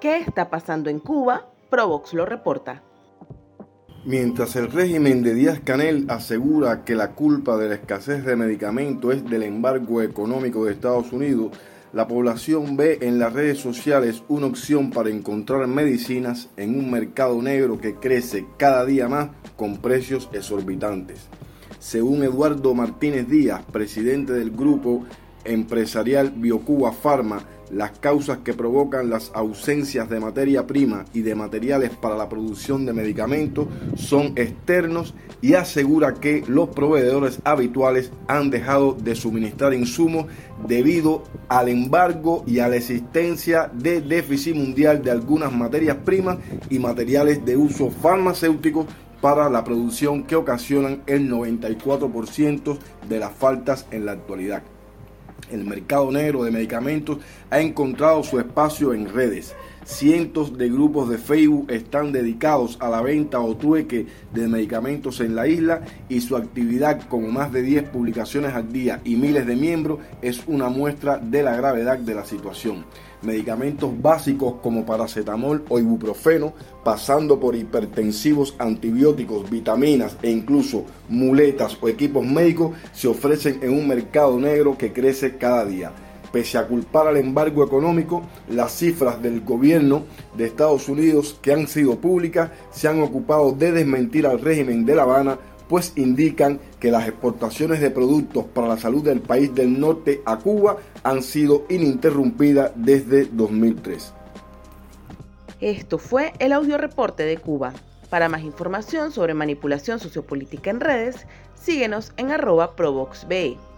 ¿Qué está pasando en Cuba? Provox lo reporta. Mientras el régimen de Díaz Canel asegura que la culpa de la escasez de medicamentos es del embargo económico de Estados Unidos, la población ve en las redes sociales una opción para encontrar medicinas en un mercado negro que crece cada día más con precios exorbitantes. Según Eduardo Martínez Díaz, presidente del grupo empresarial Biocuba Pharma, las causas que provocan las ausencias de materia prima y de materiales para la producción de medicamentos son externos y asegura que los proveedores habituales han dejado de suministrar insumos debido al embargo y a la existencia de déficit mundial de algunas materias primas y materiales de uso farmacéutico para la producción que ocasionan el 94% de las faltas en la actualidad el mercado negro de medicamentos ha encontrado su espacio en redes. Cientos de grupos de Facebook están dedicados a la venta o trueque de medicamentos en la isla y su actividad, con más de 10 publicaciones al día y miles de miembros, es una muestra de la gravedad de la situación. Medicamentos básicos como paracetamol o ibuprofeno, pasando por hipertensivos, antibióticos, vitaminas e incluso muletas o equipos médicos, se ofrecen en un mercado negro que crece cada día. Pese a culpar al embargo económico, las cifras del gobierno de Estados Unidos que han sido públicas se han ocupado de desmentir al régimen de La Habana, pues indican que las exportaciones de productos para la salud del país del norte a Cuba han sido ininterrumpidas desde 2003. Esto fue el audio reporte de Cuba. Para más información sobre manipulación sociopolítica en redes, síguenos en arroba ProvoxBE.